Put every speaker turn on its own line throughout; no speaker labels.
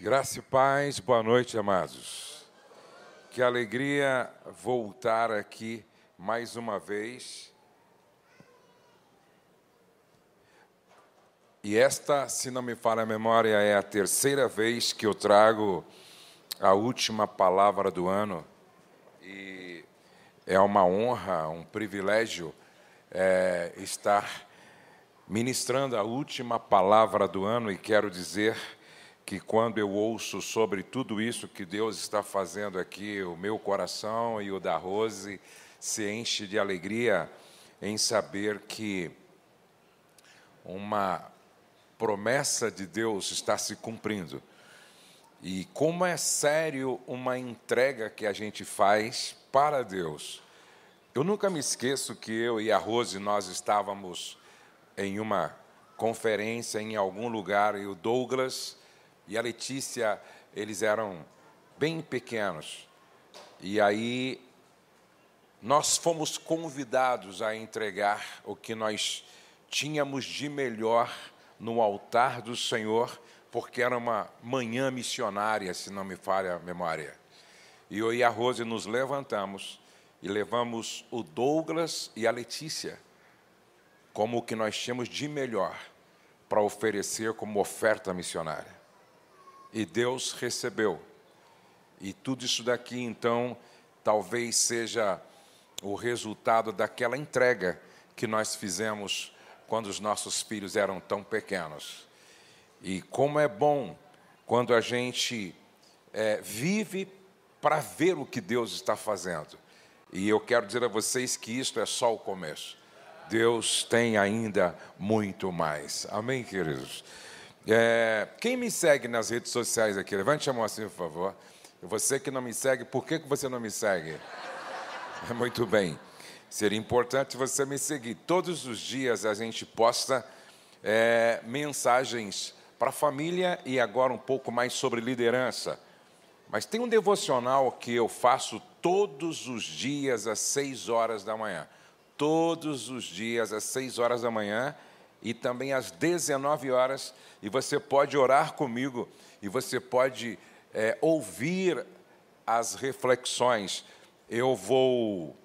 Graça e paz, boa noite, amados. Que alegria voltar aqui mais uma vez. E esta, se não me falha a memória, é a terceira vez que eu trago a última palavra do ano. E é uma honra, um privilégio é, estar ministrando a última palavra do ano e quero dizer que quando eu ouço sobre tudo isso que Deus está fazendo aqui, o meu coração e o da Rose se enche de alegria em saber que uma promessa de Deus está se cumprindo. E como é sério uma entrega que a gente faz para Deus. Eu nunca me esqueço que eu e a Rose nós estávamos em uma conferência em algum lugar e o Douglas e a Letícia, eles eram bem pequenos. E aí nós fomos convidados a entregar o que nós tínhamos de melhor no altar do Senhor, porque era uma manhã missionária, se não me falha a memória. E eu e a Rose nos levantamos e levamos o Douglas e a Letícia como o que nós tínhamos de melhor para oferecer como oferta missionária e Deus recebeu. E tudo isso daqui, então, talvez seja o resultado daquela entrega que nós fizemos quando os nossos filhos eram tão pequenos. E como é bom quando a gente é, vive para ver o que Deus está fazendo. E eu quero dizer a vocês que isto é só o começo. Deus tem ainda muito mais. Amém, queridos? É, quem me segue nas redes sociais aqui, levante a mão assim, por favor. Você que não me segue, por que, que você não me segue? Muito bem. Seria importante você me seguir. Todos os dias a gente posta é, mensagens para a família e agora um pouco mais sobre liderança. Mas tem um devocional que eu faço todos os dias às seis horas da manhã. Todos os dias às seis horas da manhã e também às 19 horas, e você pode orar comigo, e você pode é, ouvir as reflexões. Eu vou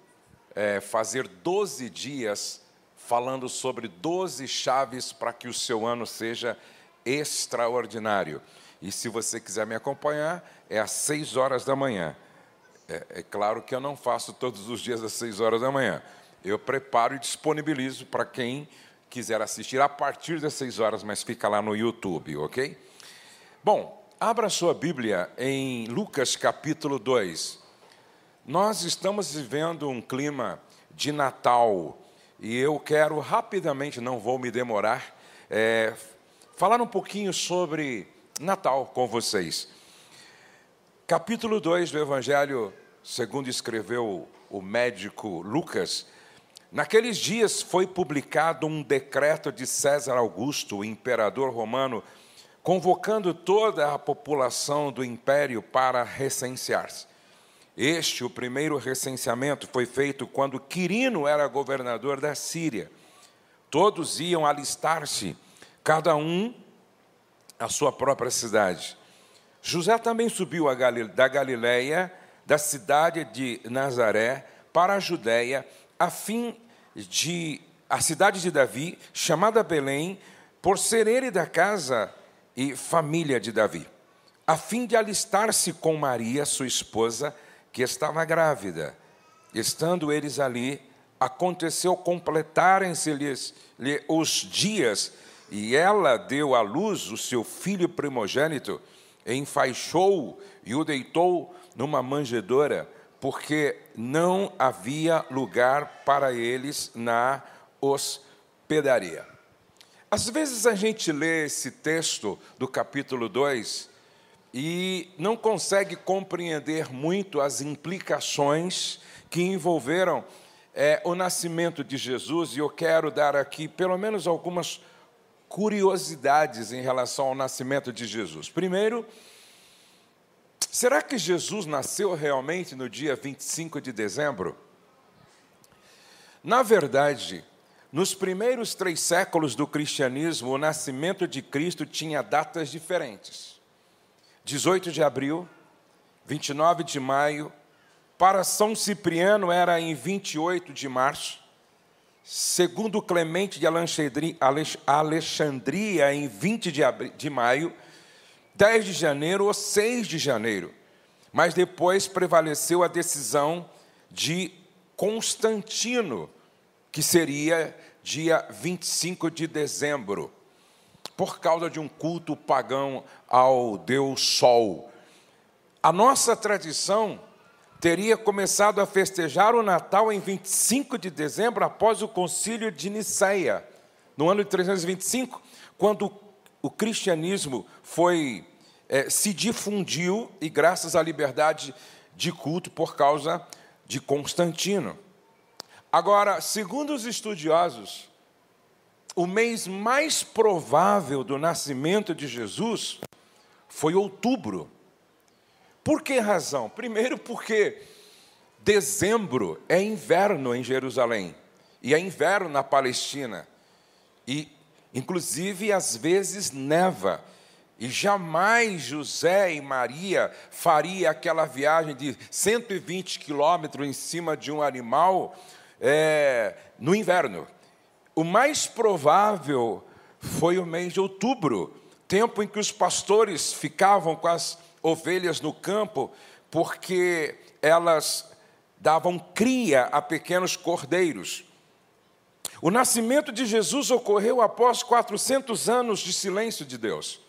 é, fazer 12 dias falando sobre 12 chaves para que o seu ano seja extraordinário. E se você quiser me acompanhar, é às 6 horas da manhã. É, é, claro que eu não faço todos os dias às 6 horas da manhã. Eu preparo e disponibilizo para quem quiser assistir a partir das 6 horas, mas fica lá no YouTube, ok? Bom, abra sua Bíblia em Lucas capítulo 2. Nós estamos vivendo um clima de Natal e eu quero rapidamente, não vou me demorar, é, falar um pouquinho sobre Natal com vocês. Capítulo 2 do Evangelho, segundo escreveu o médico Lucas, Naqueles dias foi publicado um decreto de César Augusto, o imperador romano, convocando toda a população do império para recensear-se. Este, o primeiro recenseamento, foi feito quando Quirino era governador da Síria. Todos iam alistar-se, cada um à sua própria cidade. José também subiu da Galiléia, da cidade de Nazaré, para a Judéia, a fim de a cidade de Davi, chamada Belém, por ser ele da casa e família de Davi, a fim de alistar-se com Maria, sua esposa, que estava grávida. Estando eles ali, aconteceu completarem-se-lhes os dias, e ela deu à luz o seu filho primogênito, enfaixou e o deitou numa manjedoura porque não havia lugar para eles na hospedaria. Às vezes a gente lê esse texto do capítulo 2 e não consegue compreender muito as implicações que envolveram é, o nascimento de Jesus, e eu quero dar aqui pelo menos algumas curiosidades em relação ao nascimento de Jesus. Primeiro, Será que Jesus nasceu realmente no dia 25 de dezembro? Na verdade, nos primeiros três séculos do cristianismo, o nascimento de Cristo tinha datas diferentes. 18 de abril, 29 de maio, para São Cipriano era em 28 de março, segundo Clemente de Alexandria, em 20 de, de maio, 10 de janeiro ou 6 de janeiro. Mas depois prevaleceu a decisão de Constantino, que seria dia 25 de dezembro, por causa de um culto pagão ao Deus Sol. A nossa tradição teria começado a festejar o Natal em 25 de dezembro, após o concílio de Nicéia, no ano de 325, quando o cristianismo foi é, se difundiu e graças à liberdade de culto por causa de Constantino. Agora, segundo os estudiosos, o mês mais provável do nascimento de Jesus foi outubro. Por que razão? Primeiro, porque dezembro é inverno em Jerusalém e é inverno na Palestina. E, inclusive, às vezes neva. E jamais José e Maria faria aquela viagem de 120 quilômetros em cima de um animal é, no inverno. O mais provável foi o mês de outubro, tempo em que os pastores ficavam com as ovelhas no campo, porque elas davam cria a pequenos cordeiros. O nascimento de Jesus ocorreu após 400 anos de silêncio de Deus.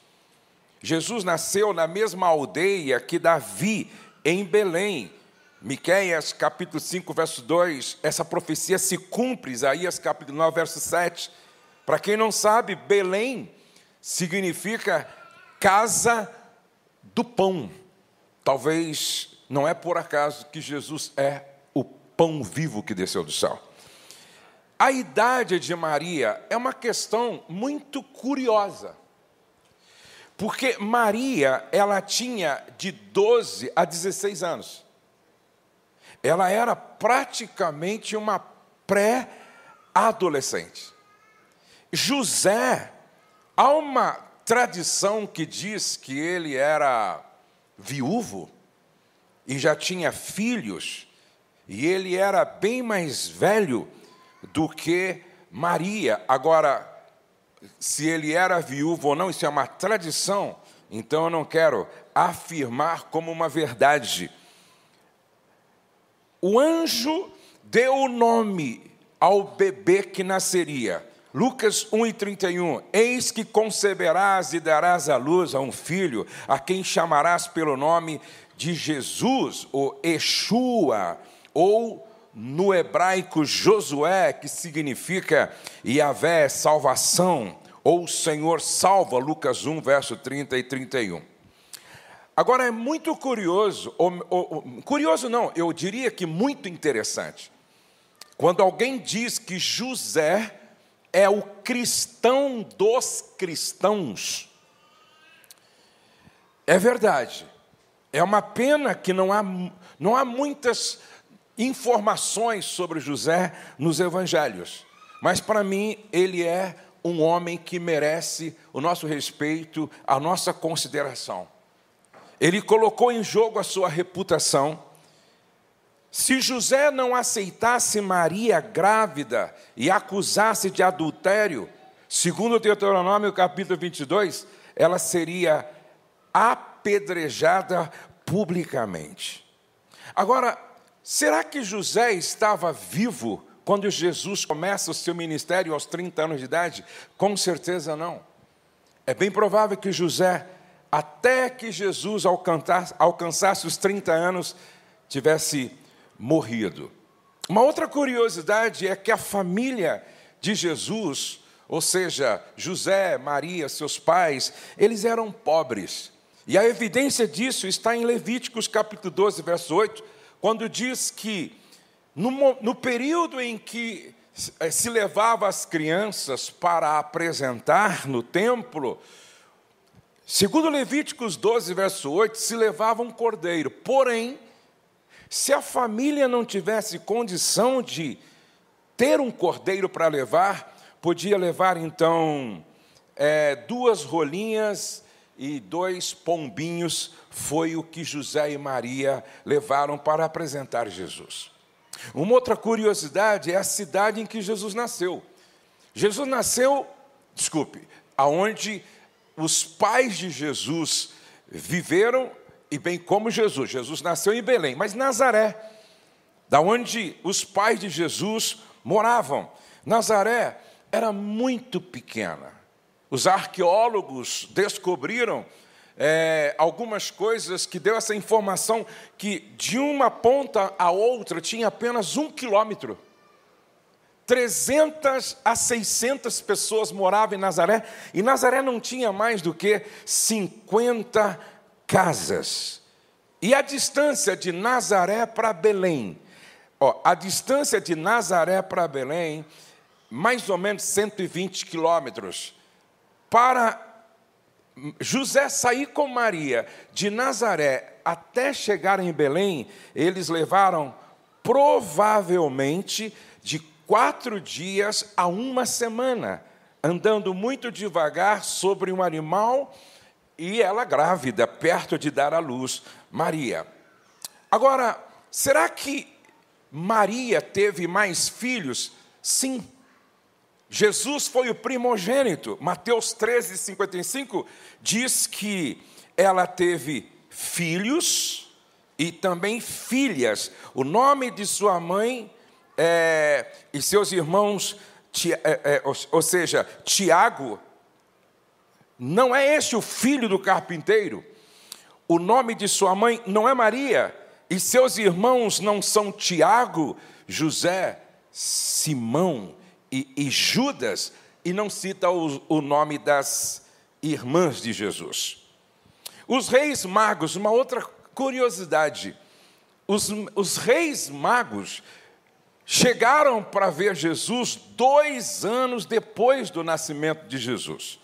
Jesus nasceu na mesma aldeia que Davi, em Belém. Miqueias capítulo 5, verso 2, essa profecia se cumpre, Isaías capítulo 9, verso 7. Para quem não sabe, Belém significa casa do pão. Talvez não é por acaso que Jesus é o pão vivo que desceu do céu. A idade de Maria é uma questão muito curiosa. Porque Maria, ela tinha de 12 a 16 anos. Ela era praticamente uma pré-adolescente. José, há uma tradição que diz que ele era viúvo e já tinha filhos, e ele era bem mais velho do que Maria. Agora, se ele era viúvo ou não, isso é uma tradição, então eu não quero afirmar como uma verdade. O anjo deu o nome ao bebê que nasceria. Lucas 1,31: Eis que conceberás e darás à luz a um filho, a quem chamarás pelo nome de Jesus, ou Yeshua, ou no hebraico Josué, que significa Yahvé, salvação, ou Senhor salva, Lucas 1, verso 30 e 31. Agora é muito curioso, ou, ou, curioso não, eu diria que muito interessante, quando alguém diz que José é o cristão dos cristãos. É verdade. É uma pena que não há, não há muitas informações sobre José nos evangelhos. Mas para mim, ele é um homem que merece o nosso respeito, a nossa consideração. Ele colocou em jogo a sua reputação se José não aceitasse Maria grávida e acusasse de adultério, segundo Deuteronômio capítulo 22, ela seria apedrejada publicamente. Agora, será que José estava vivo quando Jesus começa o seu ministério aos 30 anos de idade? Com certeza não. É bem provável que José, até que Jesus alcançasse os 30 anos, tivesse morrido. Uma outra curiosidade é que a família de Jesus, ou seja, José, Maria, seus pais, eles eram pobres. E a evidência disso está em Levíticos capítulo 12, verso 8, quando diz que no, no período em que eh, se levava as crianças para apresentar no templo, segundo Levíticos 12, verso 8, se levava um cordeiro, porém, se a família não tivesse condição de ter um cordeiro para levar, podia levar então é, duas rolinhas e dois pombinhos foi o que José e Maria levaram para apresentar Jesus. Uma outra curiosidade é a cidade em que Jesus nasceu. Jesus nasceu, desculpe, aonde os pais de Jesus viveram e bem como Jesus. Jesus nasceu em Belém, mas Nazaré, da onde os pais de Jesus moravam. Nazaré era muito pequena. Os arqueólogos descobriram é, algumas coisas que deu essa informação que de uma ponta a outra tinha apenas um quilômetro. 300 a 600 pessoas moravam em Nazaré, e Nazaré não tinha mais do que 50 casas. E a distância de Nazaré para Belém, ó, a distância de Nazaré para Belém, mais ou menos 120 quilômetros. Para José sair com Maria de Nazaré até chegar em Belém, eles levaram provavelmente de quatro dias a uma semana, andando muito devagar sobre um animal e ela grávida, perto de dar à luz, Maria. Agora, será que Maria teve mais filhos? Sim. Jesus foi o primogênito. Mateus 13, 55 diz que ela teve filhos e também filhas. O nome de sua mãe é, e seus irmãos, é, é, ou seja, Tiago, não é este o filho do carpinteiro? O nome de sua mãe não é Maria, e seus irmãos não são Tiago, José, Simão e, e Judas, e não cita o, o nome das irmãs de Jesus. Os reis magos, uma outra curiosidade, os, os reis magos chegaram para ver Jesus dois anos depois do nascimento de Jesus.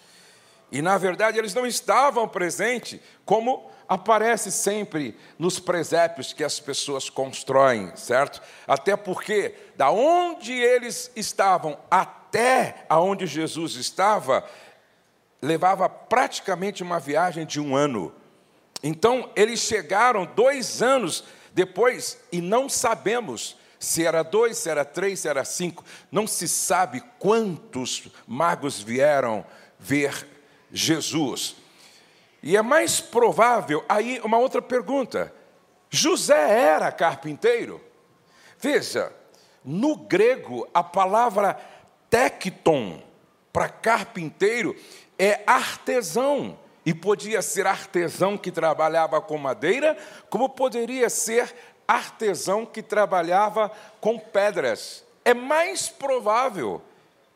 E, na verdade, eles não estavam presentes, como aparece sempre nos presépios que as pessoas constroem, certo? Até porque, da onde eles estavam até aonde Jesus estava, levava praticamente uma viagem de um ano. Então, eles chegaram dois anos depois e não sabemos se era dois, se era três, se era cinco. Não se sabe quantos magos vieram ver Jesus. E é mais provável, aí uma outra pergunta: José era carpinteiro? Veja, no grego a palavra tecton para carpinteiro é artesão. E podia ser artesão que trabalhava com madeira, como poderia ser artesão que trabalhava com pedras. É mais provável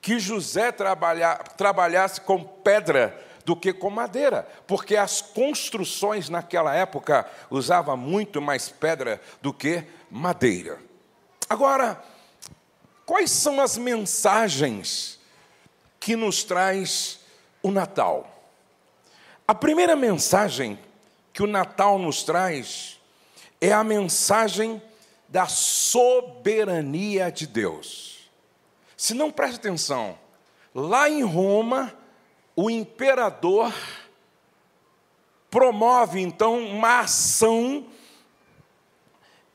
que José trabalha, trabalhasse com pedra do que com madeira, porque as construções naquela época usavam muito mais pedra do que madeira. Agora, quais são as mensagens que nos traz o Natal? A primeira mensagem que o Natal nos traz é a mensagem da soberania de Deus. Se não preste atenção, lá em Roma, o imperador promove então uma ação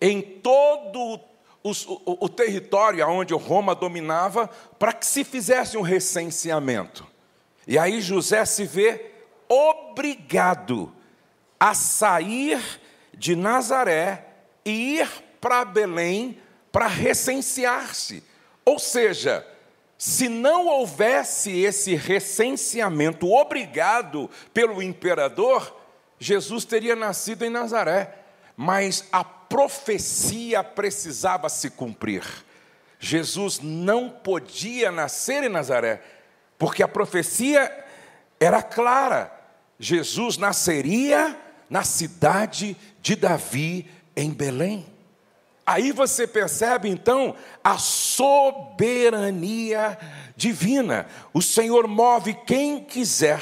em todo o, o, o território onde Roma dominava para que se fizesse um recenseamento. E aí José se vê obrigado a sair de Nazaré e ir para Belém para recensear-se. Ou seja, se não houvesse esse recenseamento obrigado pelo imperador, Jesus teria nascido em Nazaré, mas a profecia precisava se cumprir. Jesus não podia nascer em Nazaré, porque a profecia era clara: Jesus nasceria na cidade de Davi, em Belém. Aí você percebe então a soberania divina. O Senhor move quem quiser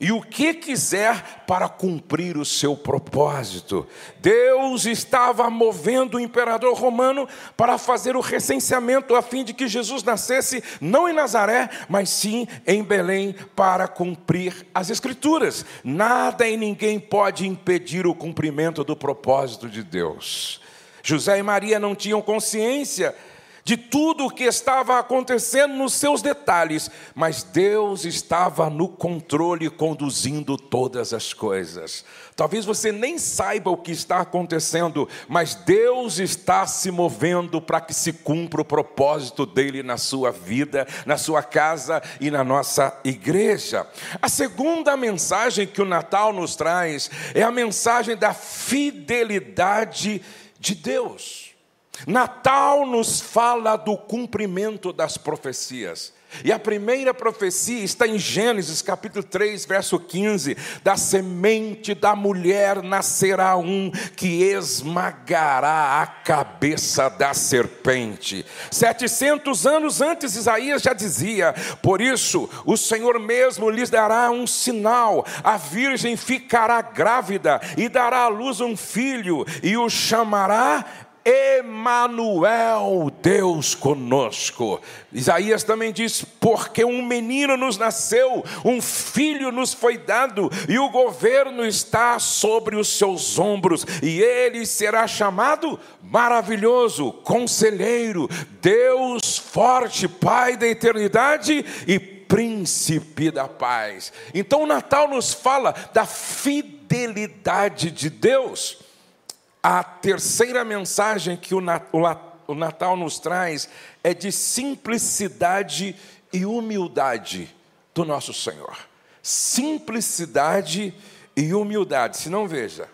e o que quiser para cumprir o seu propósito. Deus estava movendo o imperador romano para fazer o recenseamento a fim de que Jesus nascesse não em Nazaré, mas sim em Belém para cumprir as escrituras. Nada e ninguém pode impedir o cumprimento do propósito de Deus. José e Maria não tinham consciência de tudo o que estava acontecendo nos seus detalhes, mas Deus estava no controle, conduzindo todas as coisas. Talvez você nem saiba o que está acontecendo, mas Deus está se movendo para que se cumpra o propósito dele na sua vida, na sua casa e na nossa igreja. A segunda mensagem que o Natal nos traz é a mensagem da fidelidade de Deus. Natal nos fala do cumprimento das profecias. E a primeira profecia está em Gênesis capítulo 3, verso 15: Da semente da mulher nascerá um que esmagará a cabeça da serpente. 700 anos antes, Isaías já dizia: Por isso o Senhor mesmo lhes dará um sinal: a virgem ficará grávida e dará à luz um filho, e o chamará Emanuel, Deus conosco. Isaías também diz: porque um menino nos nasceu, um filho nos foi dado, e o governo está sobre os seus ombros, e ele será chamado maravilhoso, conselheiro, Deus forte, Pai da eternidade e príncipe da paz. Então o Natal nos fala da fidelidade de Deus. A terceira mensagem que o Natal nos traz é de simplicidade e humildade do nosso Senhor. Simplicidade e humildade. Se não veja,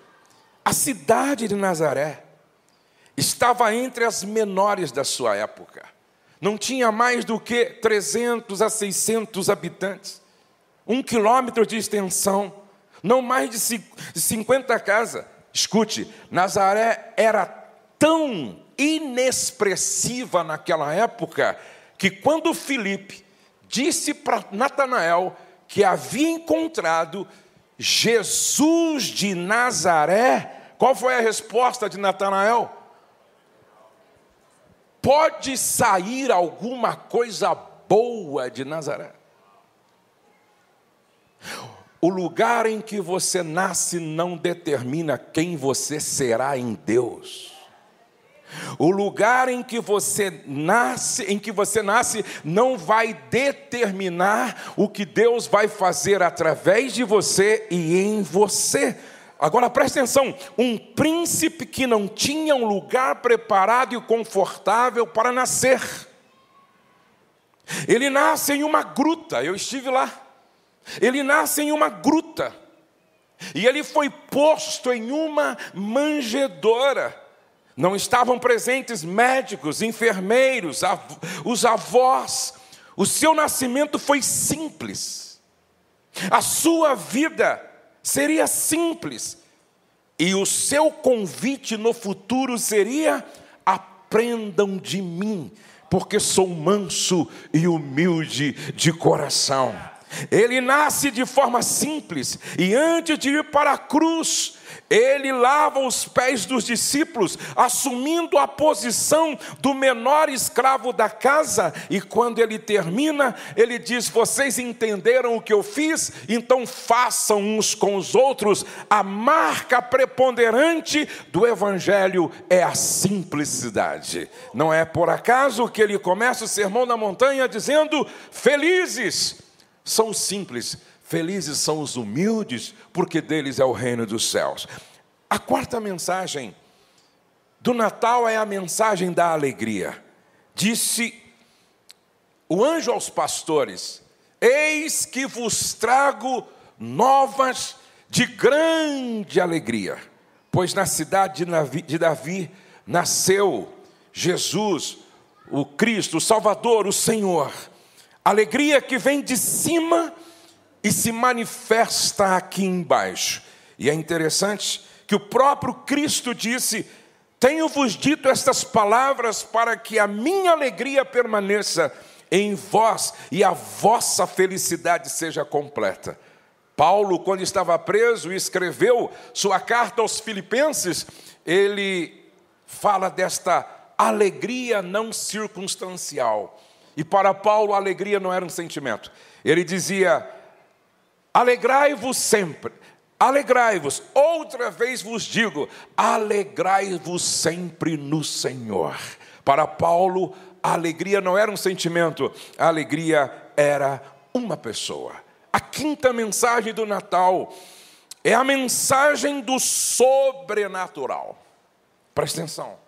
a cidade de Nazaré estava entre as menores da sua época. Não tinha mais do que 300 a 600 habitantes, um quilômetro de extensão, não mais de 50 casas. Escute, Nazaré era tão inexpressiva naquela época que quando Filipe disse para Natanael que havia encontrado Jesus de Nazaré, qual foi a resposta de Natanael? Pode sair alguma coisa boa de Nazaré? O lugar em que você nasce não determina quem você será em Deus. O lugar em que você nasce, em que você nasce, não vai determinar o que Deus vai fazer através de você e em você. Agora preste atenção: um príncipe que não tinha um lugar preparado e confortável para nascer. Ele nasce em uma gruta, eu estive lá. Ele nasce em uma gruta. E ele foi posto em uma manjedoura. Não estavam presentes médicos, enfermeiros, os avós. O seu nascimento foi simples. A sua vida seria simples. E o seu convite no futuro seria: aprendam de mim, porque sou manso e humilde de coração. Ele nasce de forma simples e antes de ir para a cruz, ele lava os pés dos discípulos, assumindo a posição do menor escravo da casa, e quando ele termina, ele diz: Vocês entenderam o que eu fiz? Então façam uns com os outros. A marca preponderante do Evangelho é a simplicidade. Não é por acaso que ele começa o sermão na montanha dizendo: Felizes são simples, felizes são os humildes, porque deles é o reino dos céus. A quarta mensagem do Natal é a mensagem da alegria. Disse o anjo aos pastores: Eis que vos trago novas de grande alegria, pois na cidade de Davi nasceu Jesus, o Cristo, o Salvador, o Senhor Alegria que vem de cima e se manifesta aqui embaixo. E é interessante que o próprio Cristo disse: Tenho-vos dito estas palavras para que a minha alegria permaneça em vós e a vossa felicidade seja completa. Paulo, quando estava preso e escreveu sua carta aos Filipenses, ele fala desta alegria não circunstancial. E para Paulo, a alegria não era um sentimento. Ele dizia: Alegrai-vos sempre, alegrai-vos. Outra vez vos digo: alegrai-vos sempre no Senhor. Para Paulo, a alegria não era um sentimento, a alegria era uma pessoa. A quinta mensagem do Natal é a mensagem do sobrenatural. Presta atenção.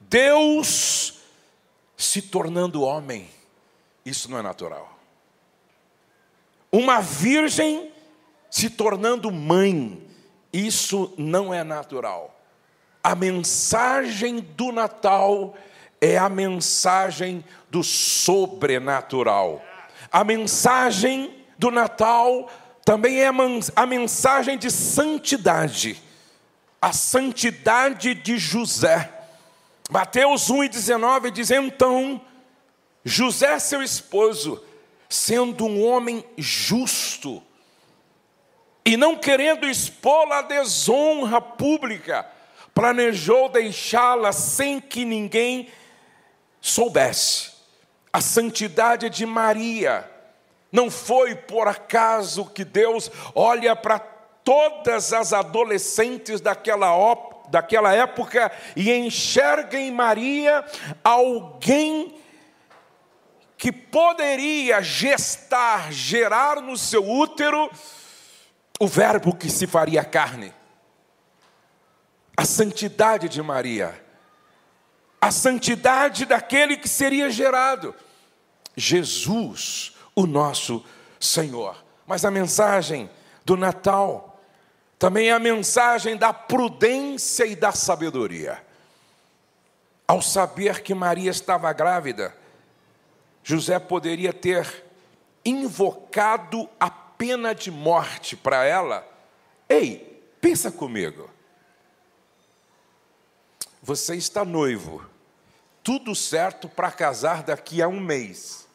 Deus se tornando homem, isso não é natural. Uma virgem se tornando mãe, isso não é natural. A mensagem do Natal é a mensagem do sobrenatural. A mensagem do Natal também é a mensagem de santidade, a santidade de José. Mateus 1,19 diz: Então, José, seu esposo, sendo um homem justo, e não querendo expô-la à desonra pública, planejou deixá-la sem que ninguém soubesse. A santidade de Maria não foi por acaso que Deus olha para todas as adolescentes daquela daquela época e enxerga em Maria alguém que poderia gestar, gerar no seu útero o Verbo que se faria carne. A santidade de Maria, a santidade daquele que seria gerado, Jesus, o nosso Senhor. Mas a mensagem do Natal também a mensagem da prudência e da sabedoria. Ao saber que Maria estava grávida, José poderia ter invocado a pena de morte para ela. Ei, pensa comigo. Você está noivo, tudo certo para casar daqui a um mês.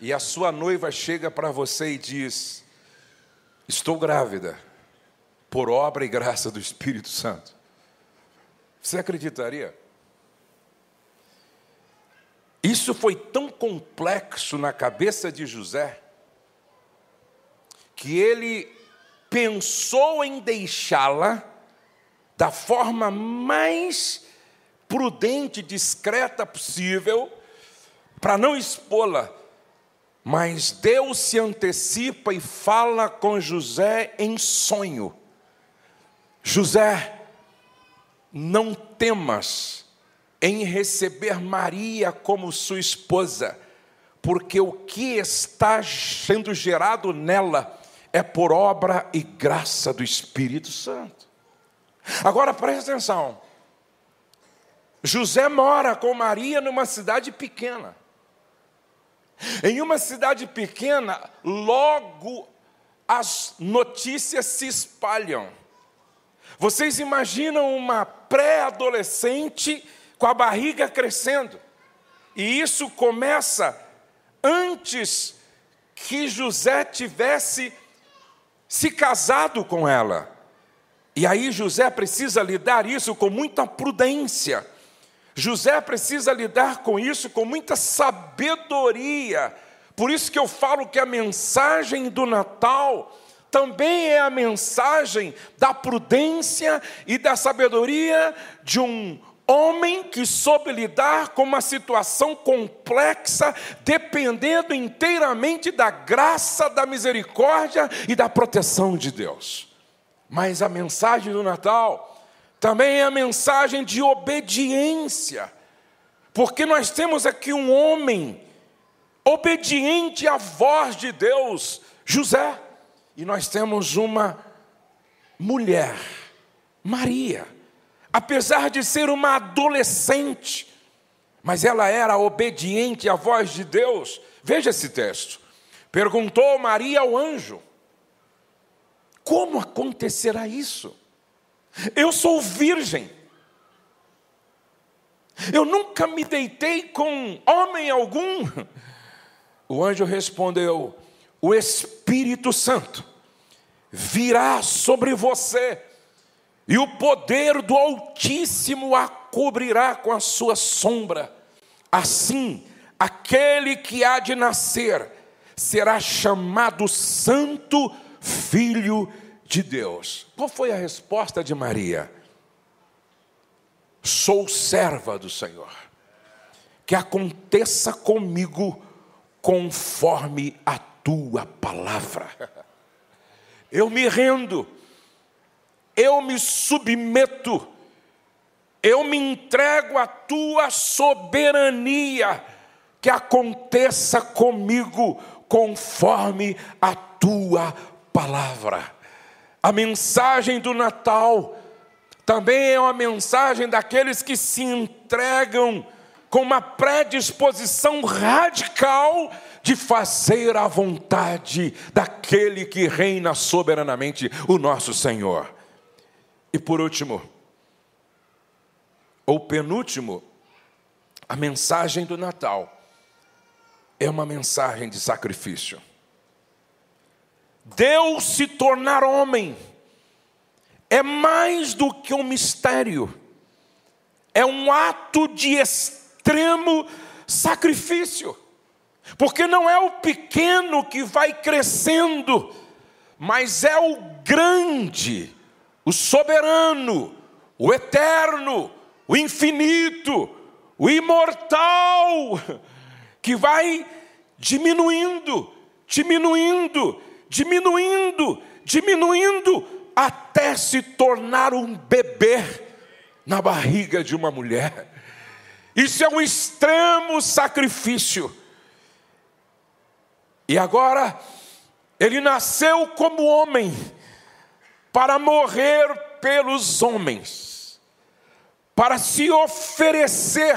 E a sua noiva chega para você e diz: Estou grávida, por obra e graça do Espírito Santo. Você acreditaria? Isso foi tão complexo na cabeça de José, que ele pensou em deixá-la da forma mais prudente discreta possível, para não expô-la. Mas Deus se antecipa e fala com José em sonho: José, não temas em receber Maria como sua esposa, porque o que está sendo gerado nela é por obra e graça do Espírito Santo. Agora preste atenção. José mora com Maria numa cidade pequena. Em uma cidade pequena, logo as notícias se espalham. Vocês imaginam uma pré-adolescente com a barriga crescendo. E isso começa antes que José tivesse se casado com ela. E aí José precisa lidar isso com muita prudência. José precisa lidar com isso com muita sabedoria. Por isso que eu falo que a mensagem do Natal também é a mensagem da prudência e da sabedoria de um Homem que soube lidar com uma situação complexa, dependendo inteiramente da graça, da misericórdia e da proteção de Deus. Mas a mensagem do Natal também é a mensagem de obediência, porque nós temos aqui um homem obediente à voz de Deus, José, e nós temos uma mulher, Maria apesar de ser uma adolescente, mas ela era obediente à voz de Deus. Veja esse texto. Perguntou Maria ao anjo: Como acontecerá isso? Eu sou virgem. Eu nunca me deitei com homem algum. O anjo respondeu: o Espírito Santo virá sobre você, e o poder do Altíssimo a cobrirá com a sua sombra. Assim, aquele que há de nascer será chamado Santo Filho de Deus. Qual foi a resposta de Maria? Sou serva do Senhor, que aconteça comigo conforme a tua palavra. Eu me rendo, eu me submeto, eu me entrego à tua soberania, que aconteça comigo conforme a tua palavra. A mensagem do Natal também é uma mensagem daqueles que se entregam com uma predisposição radical de fazer a vontade daquele que reina soberanamente, o nosso Senhor. E por último, ou penúltimo, a mensagem do Natal é uma mensagem de sacrifício. Deus se tornar homem é mais do que um mistério, é um ato de extremo sacrifício. Porque não é o pequeno que vai crescendo, mas é o grande, o soberano, o eterno, o infinito, o imortal, que vai diminuindo, diminuindo, diminuindo, diminuindo, até se tornar um bebê na barriga de uma mulher. Isso é um extremo sacrifício. E agora, ele nasceu como homem, para morrer pelos homens, para se oferecer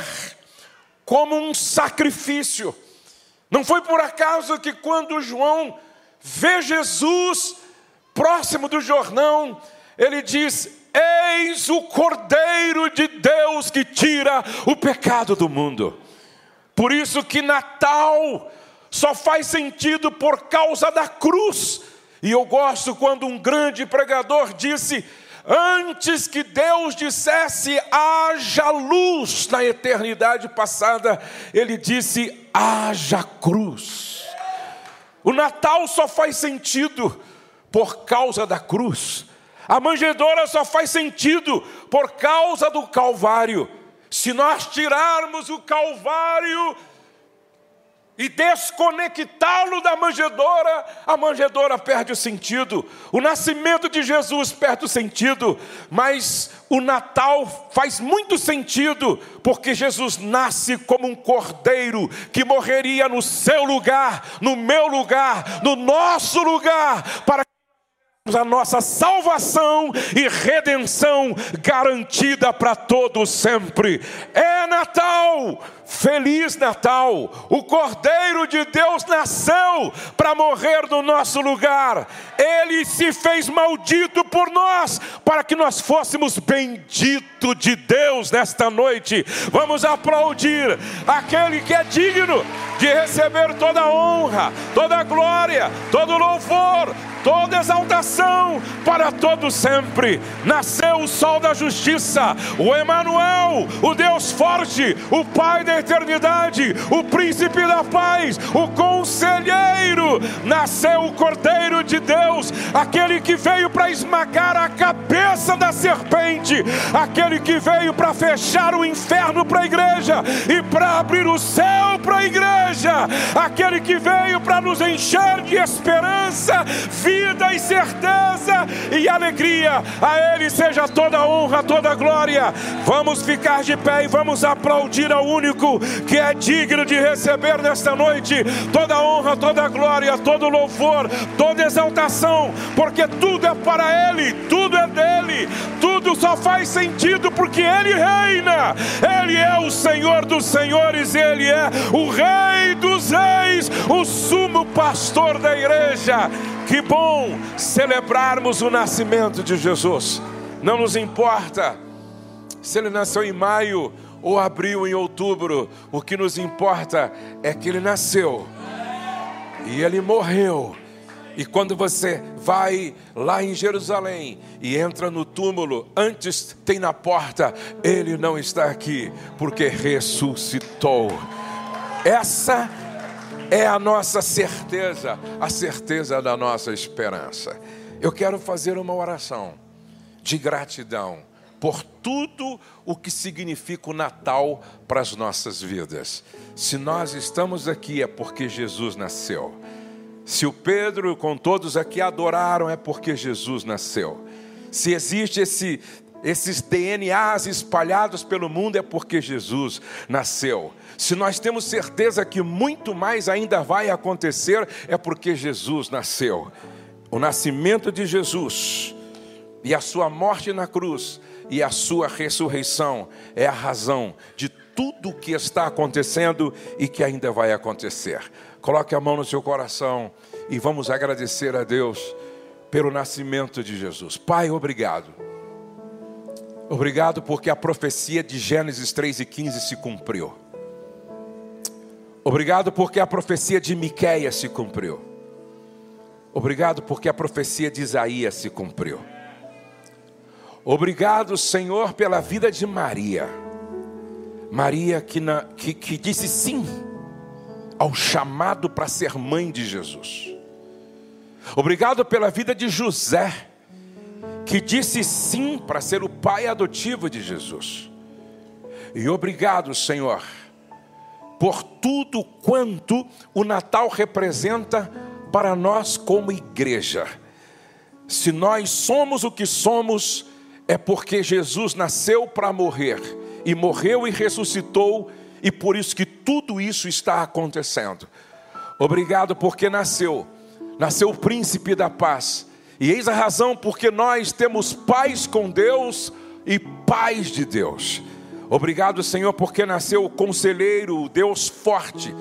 como um sacrifício. Não foi por acaso que quando João vê Jesus próximo do Jordão, ele diz: Eis o Cordeiro de Deus que tira o pecado do mundo. Por isso que Natal só faz sentido por causa da cruz. E eu gosto quando um grande pregador disse: antes que Deus dissesse haja luz na eternidade passada, ele disse haja cruz. O Natal só faz sentido por causa da cruz. A manjedoura só faz sentido por causa do Calvário. Se nós tirarmos o Calvário e desconectá-lo da manjedoura, a manjedoura perde o sentido. O nascimento de Jesus perde o sentido, mas o Natal faz muito sentido, porque Jesus nasce como um cordeiro que morreria no seu lugar, no meu lugar, no nosso lugar, para a nossa salvação e redenção garantida para todos sempre. É Natal! Feliz Natal! O Cordeiro de Deus nasceu para morrer no nosso lugar. Ele se fez maldito por nós, para que nós fôssemos bendito de Deus nesta noite. Vamos aplaudir aquele que é digno de receber toda a honra, toda a glória, todo louvor, toda exaltação para todo sempre. Nasceu o sol da justiça, o Emanuel, o Deus forte, o Pai da eternidade, o príncipe da paz, o conselheiro. Nasceu o Cordeiro de Deus, aquele que veio para esmagar a cabeça da serpente, aquele que veio para fechar o inferno para a igreja e para abrir o céu para a igreja, aquele que veio para nos encher de esperança, vida e certeza e alegria. A Ele seja toda honra, toda glória. Vamos ficar de pé e vamos aplaudir ao único que é digno de receber nesta noite toda honra, toda glória, todo louvor, toda exaltação, porque tudo é para Ele, tudo é dele, tudo só faz sentido porque Ele reina, Ele é o Senhor dos Senhores, Ele é o Rei dos Reis, o sumo pastor da igreja. Que bom celebrarmos o nascimento de Jesus. Não nos importa se ele nasceu em maio ou abril em outubro, o que nos importa é que ele nasceu E ele morreu. E quando você vai lá em Jerusalém e entra no túmulo, antes tem na porta, ele não está aqui, porque ressuscitou. Essa é a nossa certeza, a certeza da nossa esperança. Eu quero fazer uma oração de gratidão por tudo o que significa o Natal para as nossas vidas. Se nós estamos aqui é porque Jesus nasceu. Se o Pedro com todos aqui adoraram é porque Jesus nasceu. Se existe esse esses DNAs espalhados pelo mundo é porque Jesus nasceu. Se nós temos certeza que muito mais ainda vai acontecer, é porque Jesus nasceu. O nascimento de Jesus e a sua morte na cruz e a sua ressurreição é a razão de tudo o que está acontecendo e que ainda vai acontecer. Coloque a mão no seu coração e vamos agradecer a Deus pelo nascimento de Jesus. Pai, obrigado. Obrigado porque a profecia de Gênesis 3 e 15 se cumpriu. Obrigado porque a profecia de Miqueias se cumpriu. Obrigado porque a profecia de Isaías se cumpriu. Obrigado, Senhor, pela vida de Maria. Maria que, na, que, que disse sim ao chamado para ser mãe de Jesus. Obrigado pela vida de José, que disse sim para ser o pai adotivo de Jesus. E obrigado, Senhor, por tudo quanto o Natal representa para nós como igreja. Se nós somos o que somos, é porque Jesus nasceu para morrer, e morreu e ressuscitou, e por isso que tudo isso está acontecendo. Obrigado porque nasceu nasceu o príncipe da paz. E eis a razão porque nós temos paz com Deus e paz de Deus. Obrigado, Senhor, porque nasceu o conselheiro, o Deus forte,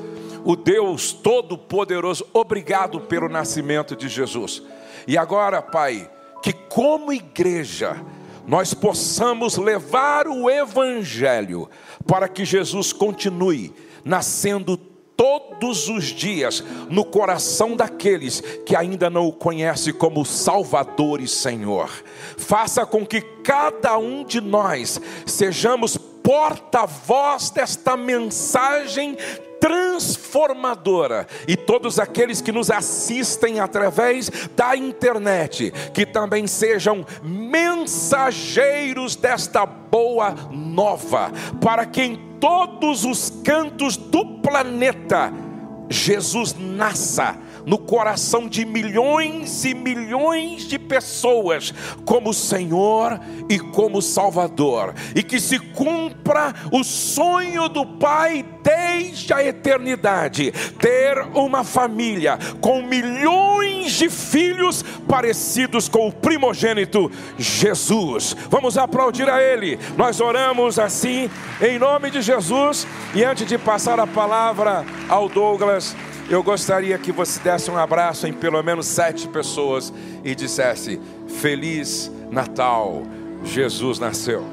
o Deus todo-poderoso. Obrigado pelo nascimento de Jesus. E agora, Pai, que como igreja nós possamos levar o evangelho para que Jesus continue nascendo todos os dias no coração daqueles que ainda não o conhecem como Salvador e Senhor. Faça com que cada um de nós sejamos porta-voz desta mensagem transformadora. E todos aqueles que nos assistem através da internet, que também sejam mensageiros desta boa nova, para que em todos os cantos do planeta Jesus nasça no coração de milhões e milhões de pessoas como Senhor e como Salvador, e que se cumpra o sonho do Pai desde a eternidade ter uma família com milhões de filhos parecidos com o primogênito Jesus. Vamos aplaudir a Ele. Nós oramos assim em nome de Jesus e antes de passar a palavra ao Douglas, eu gostaria que você desse um abraço em pelo menos sete pessoas e dissesse: Feliz Natal, Jesus nasceu.